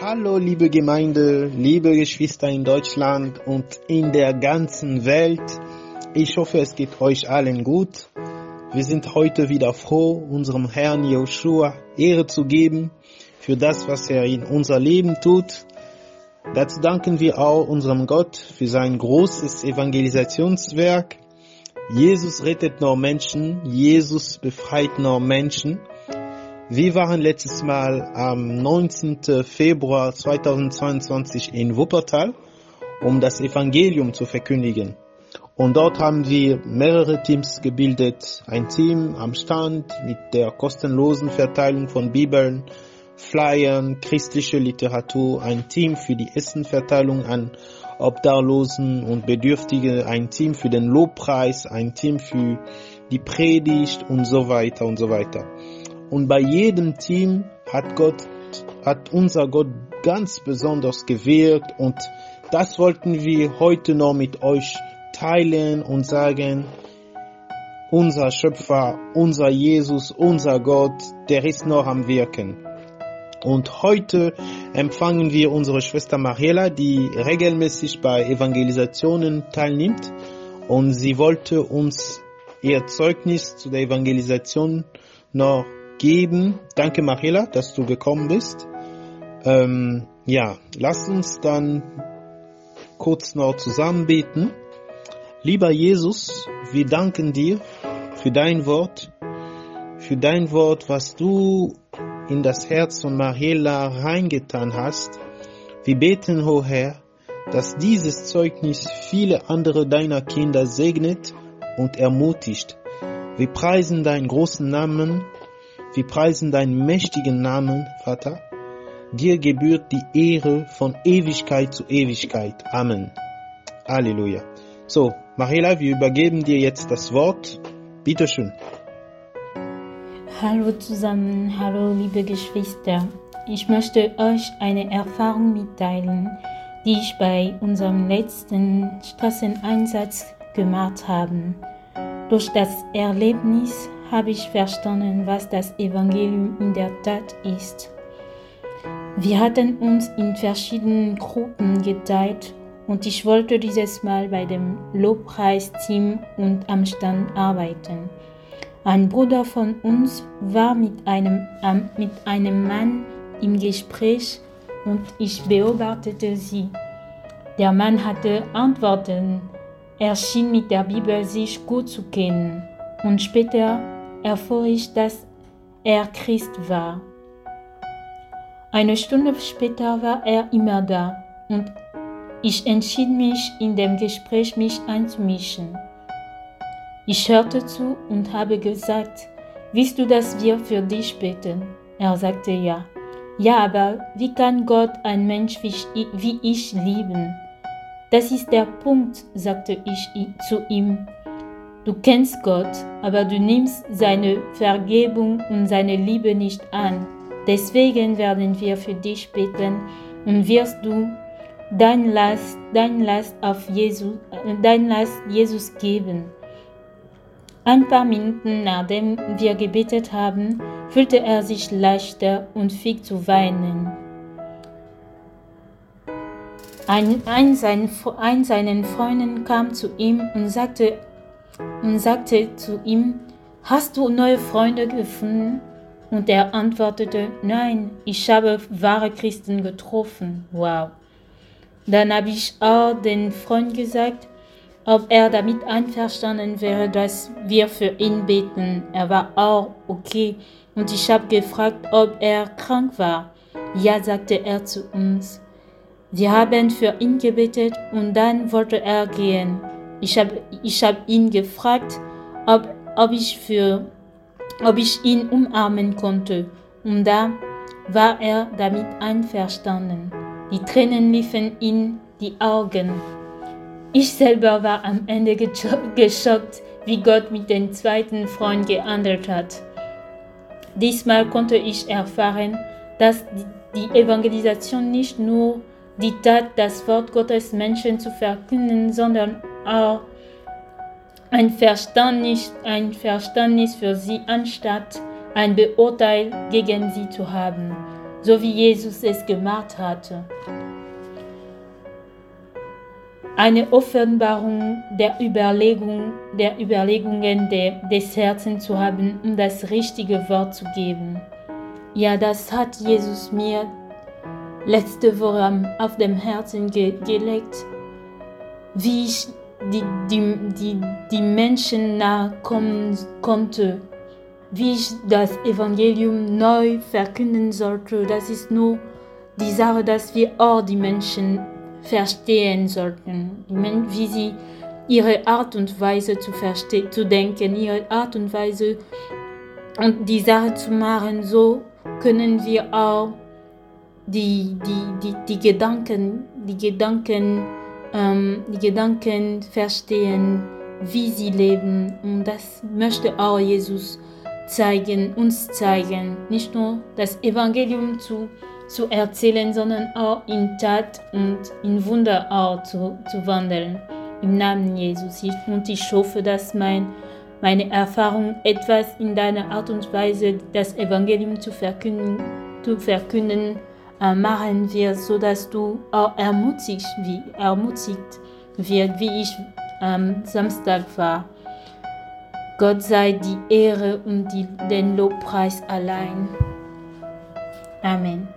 Hallo liebe Gemeinde, liebe Geschwister in Deutschland und in der ganzen Welt. Ich hoffe, es geht euch allen gut. Wir sind heute wieder froh, unserem Herrn Joshua Ehre zu geben für das, was er in unser Leben tut. Dazu danken wir auch unserem Gott für sein großes Evangelisationswerk. Jesus rettet nur Menschen, Jesus befreit nur Menschen. Wir waren letztes Mal am 19. Februar 2022 in Wuppertal, um das Evangelium zu verkündigen. Und dort haben wir mehrere Teams gebildet. Ein Team am Stand mit der kostenlosen Verteilung von Bibeln, Flyern, christliche Literatur, ein Team für die Essenverteilung an Obdachlosen und Bedürftige, ein Team für den Lobpreis, ein Team für die Predigt und so weiter und so weiter. Und bei jedem Team hat Gott, hat unser Gott ganz besonders gewirkt und das wollten wir heute noch mit euch teilen und sagen, unser Schöpfer, unser Jesus, unser Gott, der ist noch am Wirken. Und heute empfangen wir unsere Schwester Mariela, die regelmäßig bei Evangelisationen teilnimmt. Und sie wollte uns ihr Zeugnis zu der Evangelisation noch geben. Danke Mariela, dass du gekommen bist. Ähm, ja, lass uns dann kurz noch zusammen beten. Lieber Jesus, wir danken dir für dein Wort, für dein Wort, was du in das Herz von Mariela reingetan hast. Wir beten, o oh Herr, dass dieses Zeugnis viele andere deiner Kinder segnet und ermutigt. Wir preisen deinen großen Namen wir preisen deinen mächtigen Namen, Vater. Dir gebührt die Ehre von Ewigkeit zu Ewigkeit. Amen. Halleluja. So, Mariela, wir übergeben dir jetzt das Wort. Bitte schön. Hallo zusammen, hallo liebe Geschwister. Ich möchte euch eine Erfahrung mitteilen, die ich bei unserem letzten Straßeneinsatz gemacht habe. Durch das Erlebnis habe ich verstanden, was das Evangelium in der Tat ist. Wir hatten uns in verschiedenen Gruppen geteilt und ich wollte dieses Mal bei dem Lobpreisteam und am Stand arbeiten. Ein Bruder von uns war mit einem, mit einem Mann im Gespräch und ich beobachtete sie. Der Mann hatte Antworten. Er schien mit der Bibel sich gut zu kennen. Und später erfuhr ich, dass er Christ war. Eine Stunde später war er immer da und ich entschied mich, in dem Gespräch mich einzumischen. Ich hörte zu und habe gesagt, willst du, dass wir für dich beten? Er sagte ja. Ja, aber wie kann Gott ein Mensch wie ich lieben? Das ist der Punkt, sagte ich zu ihm. Du kennst Gott, aber du nimmst seine Vergebung und seine Liebe nicht an. Deswegen werden wir für dich beten und wirst du dein Last, dein Last auf Jesus, dein Last Jesus geben. Ein paar Minuten nachdem wir gebetet haben, fühlte er sich leichter und fing zu weinen. Ein, ein, sein, ein seinen Freunden kam zu ihm und sagte, und sagte zu ihm, Hast du neue Freunde gefunden? Und er antwortete, Nein, ich habe wahre Christen getroffen. Wow. Dann habe ich auch den Freund gesagt, ob er damit einverstanden wäre, dass wir für ihn beten. Er war auch okay. Und ich habe gefragt, ob er krank war. Ja, sagte er zu uns. Wir haben für ihn gebetet und dann wollte er gehen. Ich habe ich hab ihn gefragt, ob, ob, ich für, ob ich ihn umarmen konnte. Und da war er damit einverstanden. Die Tränen liefen in die Augen. Ich selber war am Ende geschockt, wie Gott mit dem zweiten Freund gehandelt hat. Diesmal konnte ich erfahren, dass die Evangelisation nicht nur die Tat, das Wort Gottes Menschen zu verkünden, sondern auch ein Verständnis, ein Verständnis für sie anstatt ein Beurteil gegen sie zu haben. so wie Jesus es gemacht hatte. Eine Offenbarung der Überlegung, der Überlegungen der, des Herzens zu haben, um das richtige Wort zu geben. Ja, das hat Jesus mir letzte Woche auf dem Herzen ge gelegt, wie ich die, die, die, die Menschen nahe kommen konnte, wie ich das Evangelium neu verkünden sollte. Das ist nur die Sache, dass wir auch die Menschen verstehen sollten, wie sie ihre Art und Weise zu, zu denken, ihre Art und Weise und die Sache zu machen, so können wir auch die, die, die, die Gedanken, die Gedanken, ähm, die Gedanken verstehen, wie sie leben. Und das möchte auch Jesus zeigen, uns zeigen. Nicht nur das Evangelium zu, zu erzählen, sondern auch in Tat und in Wunder auch zu, zu wandeln. Im Namen Jesus. Und ich hoffe, dass mein, meine Erfahrung etwas in deiner Art und Weise, das Evangelium zu verkünden, zu verkünden äh, machen wird, sodass du auch ermutigt, wie, ermutigt wird, wie ich am Samstag war. Gott sei die Ehre und die, den Lobpreis allein. Amen.